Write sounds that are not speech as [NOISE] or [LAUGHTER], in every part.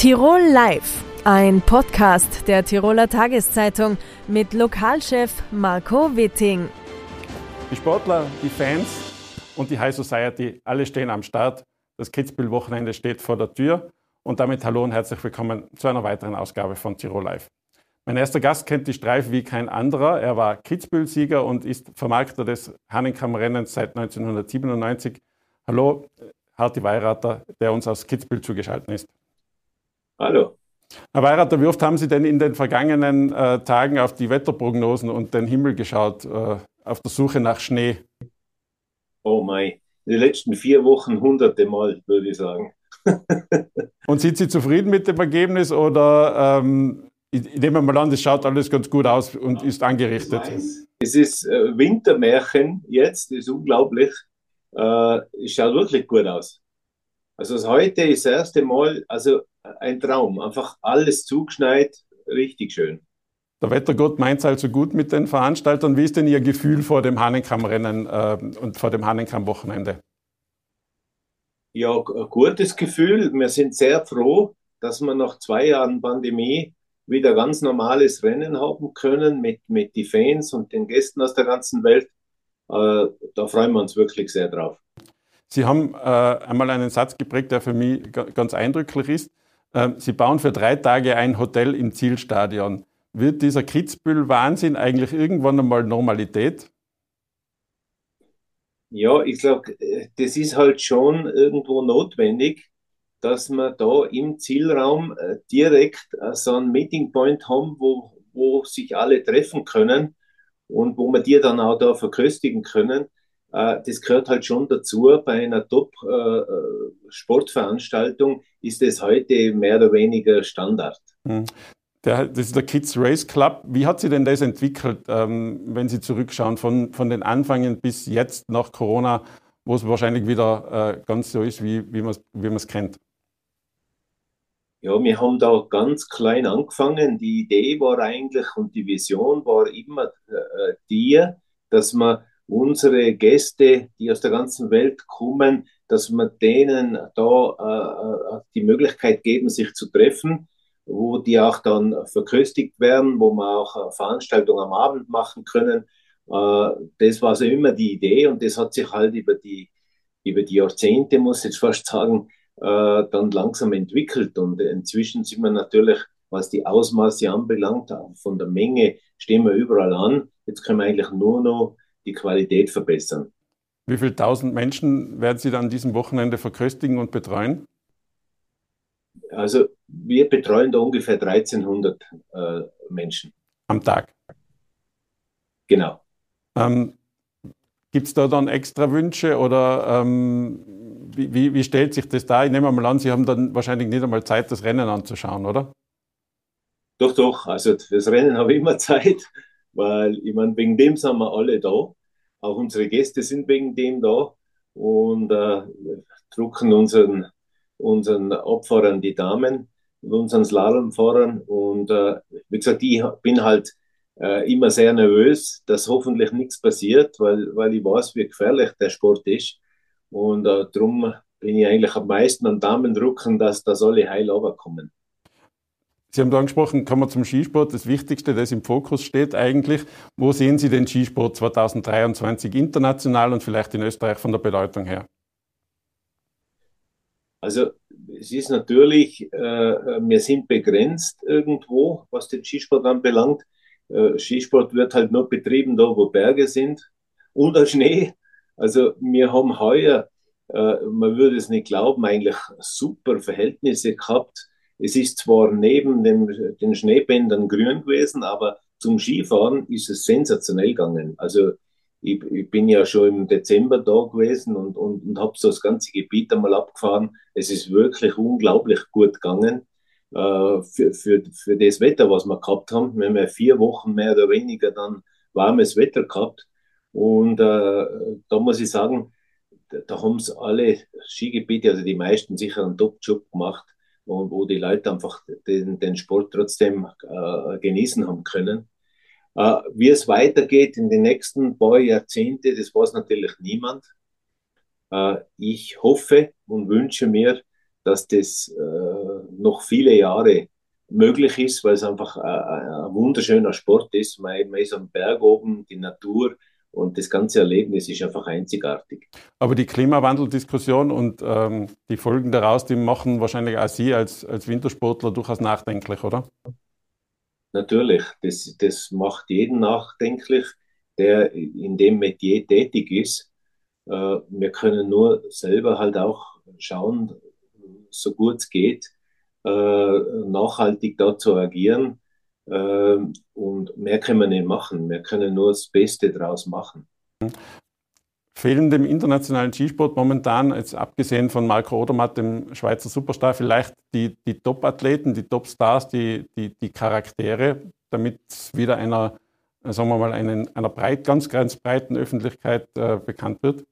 Tirol Live, ein Podcast der Tiroler Tageszeitung mit Lokalchef Marco Witting. Die Sportler, die Fans und die High Society, alle stehen am Start. Das Kitzbühel-Wochenende steht vor der Tür. Und damit hallo und herzlich willkommen zu einer weiteren Ausgabe von Tirol Live. Mein erster Gast kennt die Streif wie kein anderer. Er war Kitzbühel-Sieger und ist Vermarkter des Hahnenkamm-Rennens seit 1997. Hallo, Harti Weirater, der uns aus Kitzbühel zugeschaltet ist. Hallo. Herr Weirater, wie oft haben Sie denn in den vergangenen äh, Tagen auf die Wetterprognosen und den Himmel geschaut, äh, auf der Suche nach Schnee? Oh mein, in den letzten vier Wochen hunderte Mal, würde ich sagen. [LAUGHS] und sind Sie zufrieden mit dem Ergebnis oder ähm, ich nehme mal an, das schaut alles ganz gut aus und ist angerichtet? Es ist äh, Wintermärchen jetzt, das ist unglaublich. Äh, es schaut wirklich gut aus. Also heute ist das erste Mal, also ein Traum. Einfach alles zugeschneit, richtig schön. Der Wettergott meint es also gut mit den Veranstaltern. Wie ist denn Ihr Gefühl vor dem Hahnenkamm-Rennen äh, und vor dem Hahnenkamm-Wochenende? Ja, ein gutes Gefühl. Wir sind sehr froh, dass wir nach zwei Jahren Pandemie wieder ganz normales Rennen haben können mit, mit den Fans und den Gästen aus der ganzen Welt. Äh, da freuen wir uns wirklich sehr drauf. Sie haben äh, einmal einen Satz geprägt, der für mich ganz eindrücklich ist. Ähm, Sie bauen für drei Tage ein Hotel im Zielstadion. Wird dieser Kitzbühel-Wahnsinn eigentlich irgendwann einmal Normalität? Ja, ich glaube, das ist halt schon irgendwo notwendig, dass wir da im Zielraum äh, direkt äh, so einen Meeting Point haben, wo, wo sich alle treffen können und wo wir die dann auch da verköstigen können. Äh, das gehört halt schon dazu. Bei einer Top-Sportveranstaltung ist es heute mehr oder weniger Standard. Hm. Der, das ist der Kids Race Club. Wie hat sich denn das entwickelt, ähm, wenn Sie zurückschauen, von, von den Anfängen bis jetzt nach Corona, wo es wahrscheinlich wieder äh, ganz so ist, wie, wie man es wie kennt? Ja, wir haben da ganz klein angefangen. Die Idee war eigentlich und die Vision war immer äh, die, dass man unsere Gäste, die aus der ganzen Welt kommen, dass wir denen da äh, äh, die Möglichkeit geben, sich zu treffen, wo die auch dann verköstigt werden, wo wir auch Veranstaltungen am Abend machen können. Äh, das war so immer die Idee und das hat sich halt über die, über die Jahrzehnte, muss ich jetzt fast sagen, äh, dann langsam entwickelt. Und inzwischen sind wir natürlich, was die Ausmaße anbelangt, von der Menge stehen wir überall an. Jetzt können wir eigentlich nur noch die Qualität verbessern. Wie viele tausend Menschen werden Sie dann an diesem Wochenende verköstigen und betreuen? Also wir betreuen da ungefähr 1300 äh, Menschen. Am Tag? Genau. Ähm, Gibt es da dann extra Wünsche oder ähm, wie, wie, wie, stellt sich das da? Ich nehme mal an, Sie haben dann wahrscheinlich nicht einmal Zeit, das Rennen anzuschauen, oder? Doch, doch. Also das Rennen habe ich immer [LAUGHS] Zeit weil ich meine, wegen dem sind wir alle da. Auch unsere Gäste sind wegen dem da und äh, drucken unseren, unseren Abfahrern die Damen und unseren Slalomfahrern. Und äh, wie gesagt, ich bin halt äh, immer sehr nervös, dass hoffentlich nichts passiert, weil, weil ich weiß, wie gefährlich der Sport ist. Und äh, darum bin ich eigentlich am meisten an Damen drucken, dass das alle heil kommen. Sie haben angesprochen, kommen wir zum Skisport. Das Wichtigste, das im Fokus steht eigentlich. Wo sehen Sie den Skisport 2023 international und vielleicht in Österreich von der Bedeutung her? Also es ist natürlich, äh, wir sind begrenzt irgendwo, was den Skisport anbelangt. Äh, Skisport wird halt nur betrieben da, wo Berge sind und der Schnee. Also wir haben heuer, äh, man würde es nicht glauben, eigentlich super Verhältnisse gehabt es ist zwar neben dem, den Schneebändern grün gewesen, aber zum Skifahren ist es sensationell gegangen. Also ich, ich bin ja schon im Dezember da gewesen und, und, und habe so das ganze Gebiet einmal abgefahren. Es ist wirklich unglaublich gut gegangen äh, für, für, für das Wetter, was wir gehabt haben. Wir haben ja vier Wochen mehr oder weniger dann warmes Wetter gehabt. Und äh, da muss ich sagen, da, da haben es alle Skigebiete, also die meisten sicher einen Top-Job gemacht und wo die Leute einfach den, den Sport trotzdem äh, genießen haben können. Äh, wie es weitergeht in den nächsten paar Jahrzehnte, das weiß natürlich niemand. Äh, ich hoffe und wünsche mir, dass das äh, noch viele Jahre möglich ist, weil es einfach ein, ein wunderschöner Sport ist. Man, man ist am Berg oben, die Natur und das ganze Erlebnis ist einfach einzigartig. Aber die Klimawandeldiskussion und ähm, die Folgen daraus, die machen wahrscheinlich auch Sie als, als Wintersportler durchaus nachdenklich, oder? Natürlich, das, das macht jeden nachdenklich, der in dem Metier tätig ist. Äh, wir können nur selber halt auch schauen, so gut es geht, äh, nachhaltig da zu agieren. Äh, und mehr können wir nicht machen. Wir können nur das Beste draus machen. Fehlen dem internationalen Skisport momentan, jetzt abgesehen von Marco Odermatt, dem Schweizer Superstar, vielleicht die, die Top-Athleten, die Top-Stars, die, die, die Charaktere, damit wieder einer, sagen wir mal, einen, einer breit, ganz, ganz breiten Öffentlichkeit äh, bekannt wird?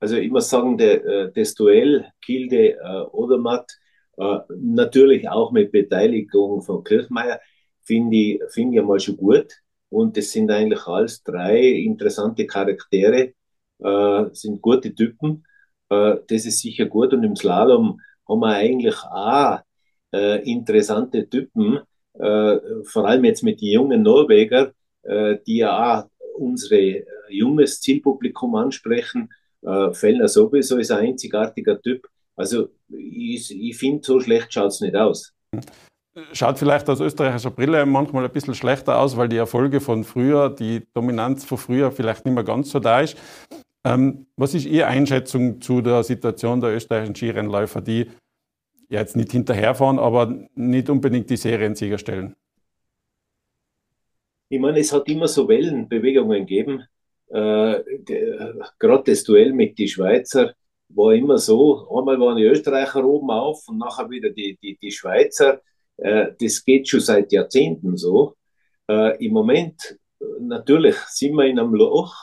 Also ich muss sagen, der, äh, das Duell Kilde äh, Odermatt, äh, natürlich auch mit Beteiligung von Kirchmeier, finde ich, find ich einmal schon gut. Und das sind eigentlich alles drei interessante Charaktere, äh, sind gute Typen. Äh, das ist sicher gut. Und im Slalom haben wir eigentlich auch äh, interessante Typen, äh, vor allem jetzt mit den jungen Norweger, äh, die ja auch unsere äh, junges Zielpublikum ansprechen. Äh, Fellner sowieso ist ein einzigartiger Typ. Also ich, ich finde, so schlecht schaut es nicht aus. Schaut vielleicht aus österreichischer Brille manchmal ein bisschen schlechter aus, weil die Erfolge von früher, die Dominanz von früher vielleicht nicht mehr ganz so da ist. Ähm, was ist Ihre Einschätzung zu der Situation der österreichischen Skirennläufer, die ja jetzt nicht hinterherfahren, aber nicht unbedingt die Seriensieger stellen? Ich meine, es hat immer so Wellenbewegungen gegeben. Äh, Gerade das Duell mit den Schweizer war immer so, einmal waren die Österreicher oben auf und nachher wieder die, die, die Schweizer. Äh, das geht schon seit Jahrzehnten so. Äh, Im Moment, natürlich sind wir in einem Loch,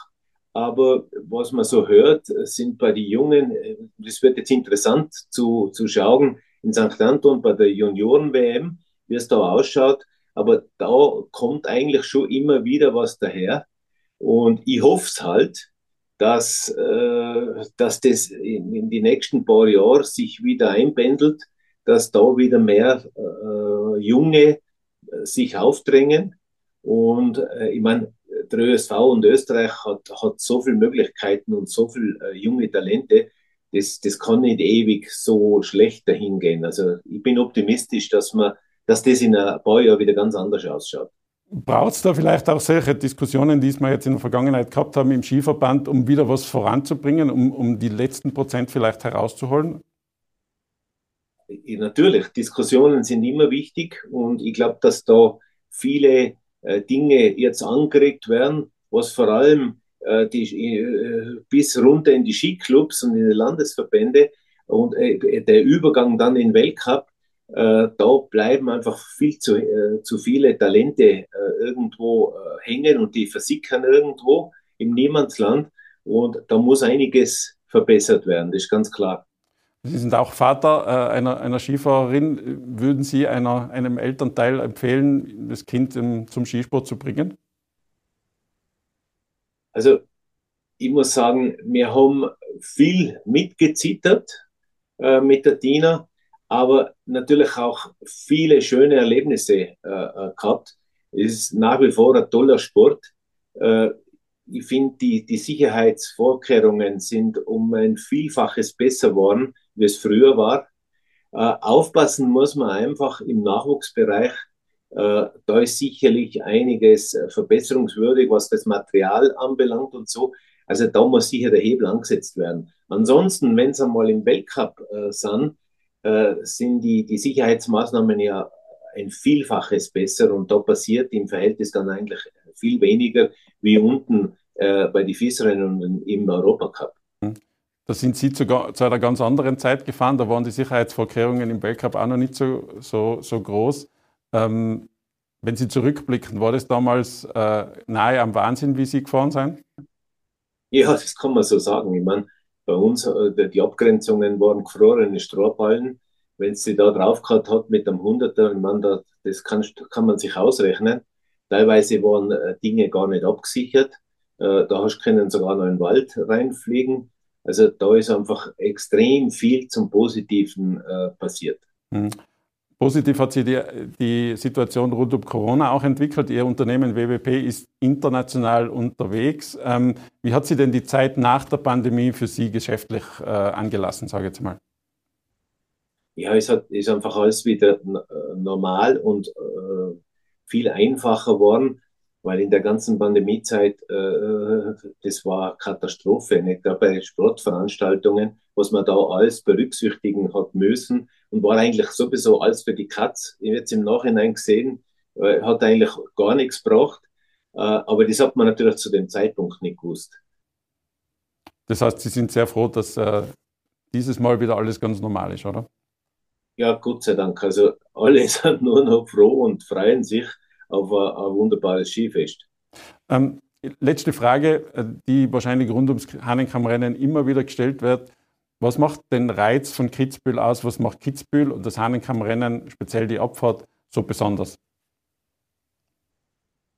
aber was man so hört, sind bei den Jungen, äh, das wird jetzt interessant zu, zu schauen, in St. Anton bei der Junioren-WM, wie es da ausschaut. Aber da kommt eigentlich schon immer wieder was daher. Und ich hoffe es halt, dass, äh, dass das in, in die nächsten paar Jahre sich wieder einpendelt, dass da wieder mehr äh, Junge äh, sich aufdrängen. Und äh, ich meine, der ÖSV und Österreich hat, hat so viele Möglichkeiten und so viele äh, junge Talente, das, das kann nicht ewig so schlecht dahingehen. Also ich bin optimistisch, dass man, dass das in ein paar Jahren wieder ganz anders ausschaut. Braucht es da vielleicht auch solche Diskussionen, die wir jetzt in der Vergangenheit gehabt haben im Skiverband, um wieder was voranzubringen, um, um die letzten Prozent vielleicht herauszuholen? Natürlich, Diskussionen sind immer wichtig und ich glaube, dass da viele äh, Dinge jetzt angeregt werden, was vor allem äh, die, äh, bis runter in die Skiclubs und in die Landesverbände und der Übergang dann in den Weltcup äh, da bleiben einfach viel zu, äh, zu viele Talente äh, irgendwo äh, hängen und die versickern irgendwo im Niemandsland. Und da muss einiges verbessert werden, das ist ganz klar. Sie sind auch Vater äh, einer, einer Skifahrerin. Würden Sie einer, einem Elternteil empfehlen, das Kind im, zum Skisport zu bringen? Also, ich muss sagen, wir haben viel mitgezittert äh, mit der Tina aber natürlich auch viele schöne Erlebnisse äh, äh, gehabt. Es ist nach wie vor ein toller Sport. Äh, ich finde, die, die Sicherheitsvorkehrungen sind um ein Vielfaches besser geworden, wie es früher war. Äh, aufpassen muss man einfach im Nachwuchsbereich. Äh, da ist sicherlich einiges äh, verbesserungswürdig, was das Material anbelangt und so. Also da muss sicher der Hebel angesetzt werden. Ansonsten, wenn es einmal im Weltcup sind, äh, sind die, die Sicherheitsmaßnahmen ja ein Vielfaches besser und da passiert im Verhältnis dann eigentlich viel weniger wie unten äh, bei den FIS-Rennen im Europacup. Da sind Sie zu, zu, einer ganz anderen Zeit gefahren, da waren die Sicherheitsvorkehrungen im Weltcup auch noch nicht so, so, so groß. Ähm, wenn Sie zurückblicken, war das damals äh, nahe am Wahnsinn, wie Sie gefahren sind? Ja, das kann man so sagen. Ich meine, bei uns, äh, die Abgrenzungen waren gefrorene Strohballen. Wenn sie da drauf gehabt hat mit einem Hunderter, man, da, das kann, kann man sich ausrechnen. Teilweise waren äh, Dinge gar nicht abgesichert. Äh, da hast können sogar noch in den Wald reinfliegen. Also da ist einfach extrem viel zum Positiven äh, passiert. Mhm. Positiv hat sich die, die, Situation rund um Corona auch entwickelt. Ihr Unternehmen WWP ist international unterwegs. Ähm, wie hat sich denn die Zeit nach der Pandemie für Sie geschäftlich äh, angelassen, sage ich jetzt mal? Ja, es hat, ist einfach alles wieder äh, normal und äh, viel einfacher geworden, weil in der ganzen Pandemiezeit, äh, das war Katastrophe, nicht? Da bei Sportveranstaltungen, was man da alles berücksichtigen hat müssen und war eigentlich sowieso alles für die Katz. Jetzt im Nachhinein gesehen, äh, hat eigentlich gar nichts gebracht, äh, aber das hat man natürlich zu dem Zeitpunkt nicht gewusst. Das heißt, Sie sind sehr froh, dass äh, dieses Mal wieder alles ganz normal ist, oder? Ja, Gott sei Dank. Also alle [LAUGHS] sind nur noch froh und freuen sich auf ein, ein wunderbares Skifest. Ähm, letzte Frage, äh, die wahrscheinlich rund ums Hahnenkammrennen immer wieder gestellt wird. Was macht den Reiz von Kitzbühel aus? Was macht Kitzbühel und das Hahnenkammrennen, speziell die Abfahrt, so besonders?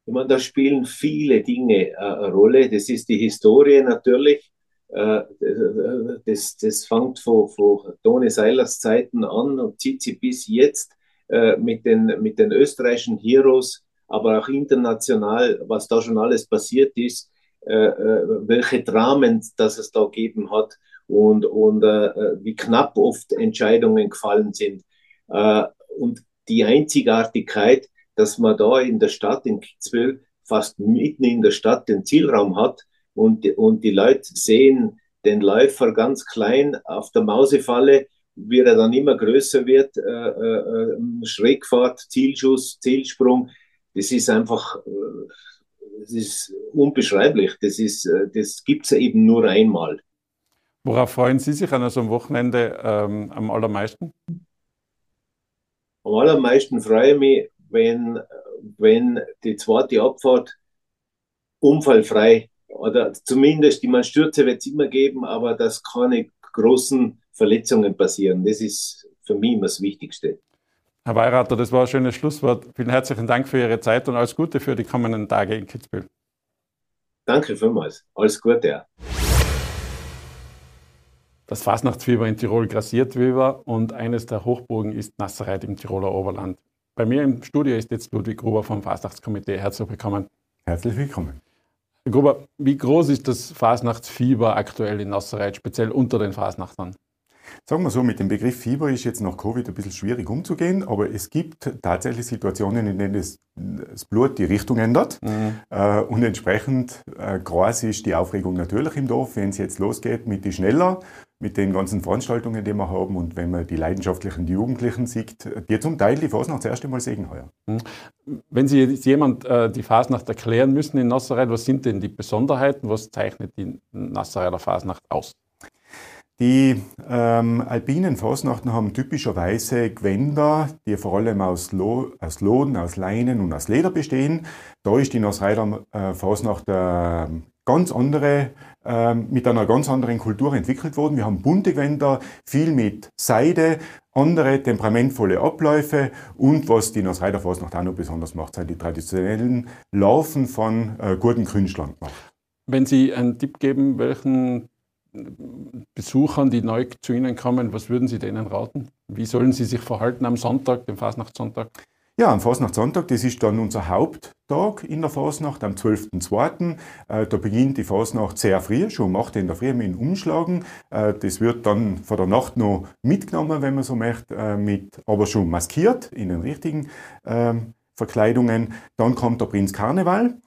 Ich meine, da spielen viele Dinge äh, eine Rolle. Das ist die Historie natürlich. Äh, das, das fängt von, von Tone Seilers Zeiten an und zieht sich bis jetzt äh, mit, den, mit den österreichischen Heroes, aber auch international, was da schon alles passiert ist, äh, welche Dramen das es da gegeben hat und, und wie knapp oft Entscheidungen gefallen sind. und die Einzigartigkeit, dass man da in der Stadt, in Kitzbühel, fast mitten in der Stadt den Zielraum hat, und, und die Leute sehen den Läufer ganz klein auf der Mausefalle, wie er dann immer größer wird, äh, äh, Schrägfahrt, Zielschuss, Zielsprung, das ist einfach, äh, das ist unbeschreiblich. Das, ist, äh, das gibt es eben nur einmal. Worauf freuen Sie sich an so einem Wochenende ähm, am allermeisten? Am allermeisten freue ich mich, wenn, wenn die zweite Abfahrt unfallfrei oder zumindest, die man Stürze wird es immer geben, aber dass keine großen Verletzungen passieren. Das ist für mich immer das Wichtigste. Herr Weirater, das war ein schönes Schlusswort. Vielen herzlichen Dank für Ihre Zeit und alles Gute für die kommenden Tage in Kitzbühel. Danke vielmals. Alles Gute. Das Fasnachtsfieber in Tirol grassiert wieder und eines der Hochburgen ist Nasserreit im Tiroler Oberland. Bei mir im Studio ist jetzt Ludwig Gruber vom Fasnachtskomitee. Herzlich willkommen. Herzlich willkommen. Herr Gruber, wie groß ist das Fasnachtsfieber aktuell in Nasserreit, speziell unter den Fasnachtern? Sagen wir so, mit dem Begriff Fieber ist jetzt nach Covid ein bisschen schwierig umzugehen, aber es gibt tatsächlich Situationen, in denen das, das Blut die Richtung ändert. Mhm. Äh, und entsprechend äh, groß ist die Aufregung natürlich im Dorf, wenn es jetzt losgeht mit die Schneller, mit den ganzen Veranstaltungen, die wir haben und wenn man die leidenschaftlichen Jugendlichen sieht, die zum Teil die Fasnacht das erste Mal sehen heuer. Mhm. Wenn Sie jetzt jemand äh, die Fasnacht erklären müssen in Nasserreit, was sind denn die Besonderheiten, was zeichnet die Nasserreiter Fasnacht aus? Die ähm, alpinen Fasnachten haben typischerweise Gewänder, die vor allem aus, Lo aus Loden, aus Leinen und aus Leder bestehen. Da ist die Nasreiter äh, Fasnacht äh, ganz andere, äh, mit einer ganz anderen Kultur entwickelt worden. Wir haben bunte Gewänder, viel mit Seide, andere temperamentvolle Abläufe und was die Nasreiter Fasnacht auch noch besonders macht, sind die traditionellen Laufen von äh, guten Künstlern. Wenn Sie einen Tipp geben, welchen Besuchern, die neu zu Ihnen kommen, was würden Sie denen raten? Wie sollen sie sich verhalten am Sonntag, dem Fasnachtssonntag? Ja, am Fasnachtssonntag, das ist dann unser Haupttag in der Fasnacht, am 12.02. Äh, da beginnt die Fasnacht sehr früh, schon um 8 in der Früh mit dem Umschlagen. Äh, das wird dann vor der Nacht noch mitgenommen, wenn man so möchte, äh, mit, aber schon maskiert in den richtigen ähm, Verkleidungen. Dann kommt der Prinz Karneval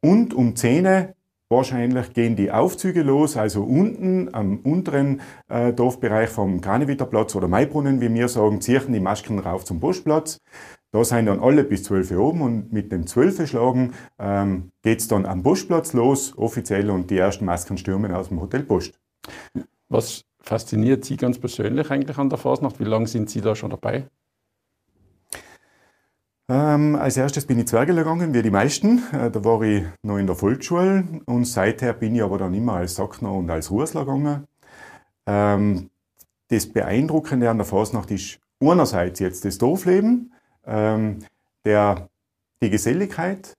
und um 10 Wahrscheinlich gehen die Aufzüge los, also unten am unteren äh, Dorfbereich vom Kranewitterplatz oder Maibrunnen, wie wir sagen, ziehen die Masken rauf zum Postplatz. Da sind dann alle bis 12 Uhr oben und mit dem 12 Schlagen ähm, geht es dann am Postplatz los, offiziell, und die ersten Masken stürmen aus dem Hotel Post. Was fasziniert Sie ganz persönlich eigentlich an der Fasnacht? Wie lange sind Sie da schon dabei? Ähm, als erstes bin ich Zwergel gegangen, wie die meisten. Äh, da war ich noch in der Volksschule und seither bin ich aber dann immer als Sackner und als Rußler gegangen. Ähm, das Beeindruckende an der Fasnacht ist einerseits jetzt das Dorfleben, ähm, der, die Geselligkeit,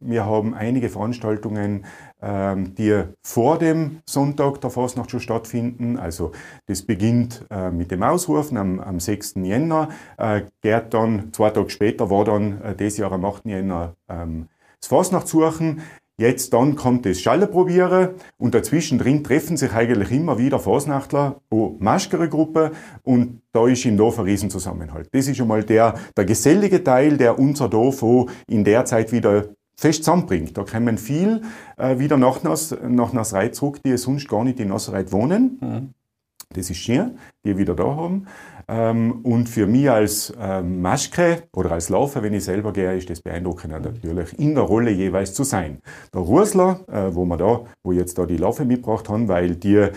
Wir haben einige Veranstaltungen, ähm, die vor dem Sonntag der Fasnacht schon stattfinden. Also das beginnt äh, mit dem Ausrufen am, am 6. Jänner, äh, geht dann, zwei Tage später war dann äh, dieses Jahr am 8. Jänner ähm, das Fasnachtssuchen. Jetzt dann kommt das Schallerprobieren und dazwischen drin treffen sich eigentlich immer wieder Fasnachtler, oh, maschere Gruppe und da ist im Dorf ein Riesenzusammenhalt. Das ist einmal der, der gesellige Teil, der unser Dorf auch in der Zeit wieder fest zusammenbringt. Da kommen viel äh, wieder nach, Nas, nach Nasreit zurück, die sonst gar nicht in Nasreit wohnen. Mhm. Das ist schön, die wieder da haben. Ähm, und für mich als ähm, Maschke oder als Laufer, wenn ich selber gehe, ist das beeindruckend natürlich, in der Rolle jeweils zu sein. Der Rusler, äh, wo wir da, wo jetzt da die Laufe mitgebracht haben, weil die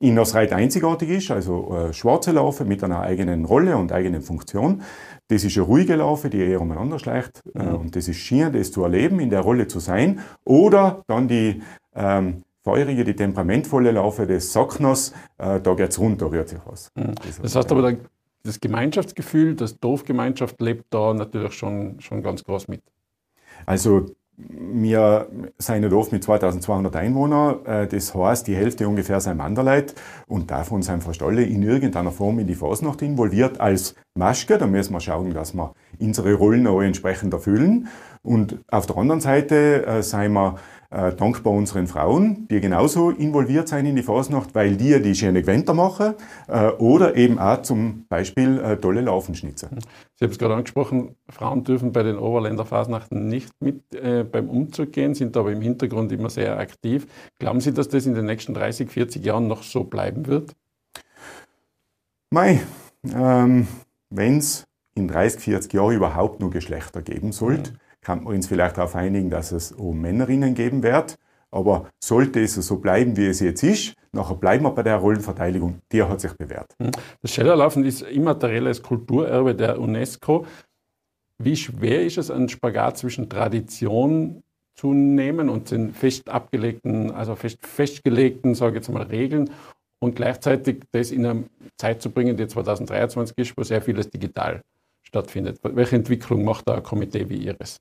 in Nasreit einzigartig ist, also äh, schwarze Laufe mit einer eigenen Rolle und eigenen Funktion. Das ist eine ruhige Laufe, die eher umeinander schleicht. Äh, mhm. und das ist schön, das zu erleben, in der Rolle zu sein. Oder dann die ähm, feurige, die temperamentvolle Laufe des Sockners, äh, da es runter, rührt sich was. Mhm. Das, das heißt aber, das Gemeinschaftsgefühl, das Dorfgemeinschaft lebt da natürlich schon, schon ganz groß mit. Also wir sind ein Dorf mit 2200 Einwohnern, äh, das heißt, die Hälfte ungefähr sind Manderleit und davon sind fast alle in irgendeiner Form in die Fasnacht involviert als Maschke. Da müssen wir schauen, dass wir unsere Rollen auch entsprechend erfüllen. Und auf der anderen Seite äh, sind wir äh, dankbar unseren Frauen, die genauso involviert sind in die Fasnacht, weil die die schöne Gewänder machen äh, oder eben auch zum Beispiel äh, tolle Laufenschnitze. Sie haben es gerade angesprochen, Frauen dürfen bei den Oberländer Fasnachten nicht mit äh, beim Umzug gehen, sind aber im Hintergrund immer sehr aktiv. Glauben Sie, dass das in den nächsten 30, 40 Jahren noch so bleiben wird? Mei, ähm, wenn es in 30, 40 Jahren überhaupt nur Geschlechter geben sollte, mhm kann man uns vielleicht darauf einigen, dass es um Männerinnen geben wird. Aber sollte es so bleiben, wie es jetzt ist, nachher bleiben wir bei der Rollenverteidigung, die hat sich bewährt. Hm. Das Schellerlaufen ist immaterielles Kulturerbe der UNESCO. Wie schwer ist es, einen Spagat zwischen Tradition zu nehmen und den fest abgelegten, also fest, festgelegten, sage ich jetzt mal, Regeln und gleichzeitig das in eine Zeit zu bringen, die 2023 ist, wo sehr vieles digital stattfindet. Welche Entwicklung macht da ein Komitee wie Ihres?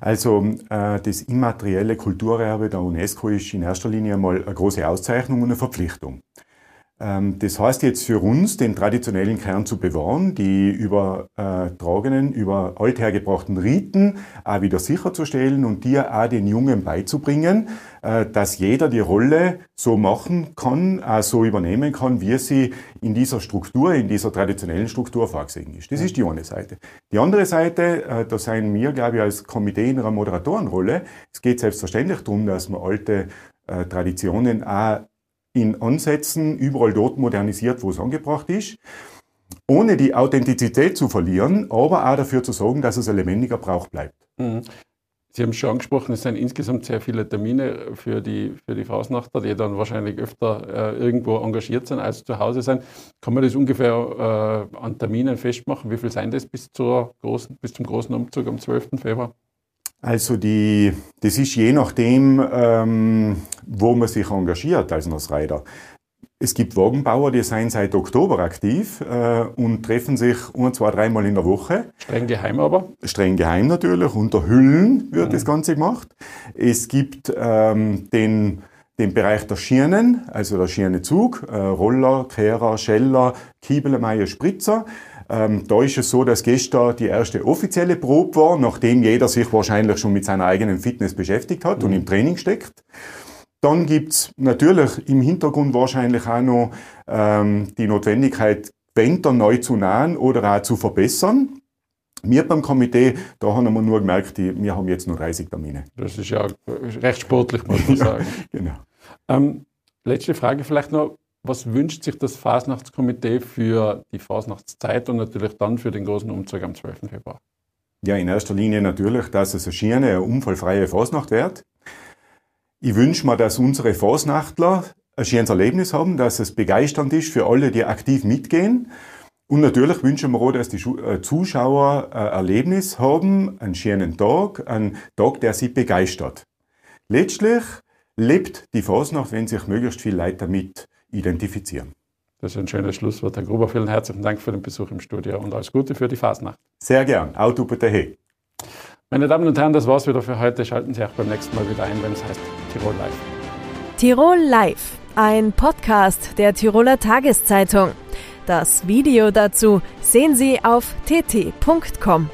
Also äh, das immaterielle Kulturerbe der UNESCO ist in erster Linie einmal eine große Auszeichnung und eine Verpflichtung. Ähm, das heißt jetzt für uns, den traditionellen Kern zu bewahren, die übertragenen, über althergebrachten Riten auch wieder sicherzustellen und dir auch den Jungen beizubringen, äh, dass jeder die Rolle so machen kann, auch so übernehmen kann, wie sie in dieser Struktur, in dieser traditionellen Struktur vorgesehen ist. Das ist die eine Seite. Die andere Seite, äh, da seien wir, glaube ich, als Komitee in einer Moderatorenrolle. Es geht selbstverständlich darum, dass man alte äh, Traditionen auch in Ansätzen überall dort modernisiert, wo es angebracht ist, ohne die Authentizität zu verlieren, aber auch dafür zu sorgen, dass es ein lebendiger Brauch bleibt. Mhm. Sie haben schon angesprochen, es sind insgesamt sehr viele Termine für die, für die Fausnachter, die dann wahrscheinlich öfter äh, irgendwo engagiert sind, als zu Hause sind. Kann man das ungefähr äh, an Terminen festmachen? Wie viel sind das bis, zur großen, bis zum großen Umzug am 12. Februar? Also die, das ist je nachdem, ähm, wo man sich engagiert als Nussreiter. Es gibt Wagenbauer, die sind seit Oktober aktiv äh, und treffen sich ein, zwei, dreimal in der Woche. Streng geheim aber? Streng geheim natürlich, unter Hüllen wird mhm. das Ganze gemacht. Es gibt ähm, den, den Bereich der Schirnen, also der Schirnezug, äh, Roller, Kehrer, Scheller, Kiebelemeier, Spritzer. Ähm, da ist es so, dass gestern die erste offizielle Probe war, nachdem jeder sich wahrscheinlich schon mit seiner eigenen Fitness beschäftigt hat mhm. und im Training steckt. Dann gibt's natürlich im Hintergrund wahrscheinlich auch noch ähm, die Notwendigkeit, Wände neu zu nähen oder auch zu verbessern. Wir beim Komitee, da haben wir nur gemerkt, wir haben jetzt nur 30 Termine. Das ist ja recht sportlich, muss man [LAUGHS] sagen. genau. Ähm, letzte Frage vielleicht noch. Was wünscht sich das Fasnachtskomitee für die Fasnachtszeit und natürlich dann für den großen Umzug am 12. Februar? Ja, in erster Linie natürlich, dass es eine schöne, eine unfallfreie Fasnacht wird. Ich wünsche mir, dass unsere Fasnachtler ein schönes Erlebnis haben, dass es begeisternd ist für alle, die aktiv mitgehen. Und natürlich wünschen wir auch, dass die äh, Zuschauer ein Erlebnis haben, einen schönen Tag, einen Tag, der sie begeistert. Letztlich lebt die Fasnacht, wenn sich möglichst viele Leute damit identifizieren. Das ist ein schönes Schlusswort. Herr Gruber, vielen herzlichen Dank für den Besuch im Studio und alles Gute für die Fasnacht. Sehr gern. Auto bitte hey. Meine Damen und Herren, das war's wieder für heute. Schalten Sie auch beim nächsten Mal wieder ein, wenn es heißt Tirol Live. Tirol Live, ein Podcast der Tiroler Tageszeitung. Das Video dazu sehen Sie auf tt.com.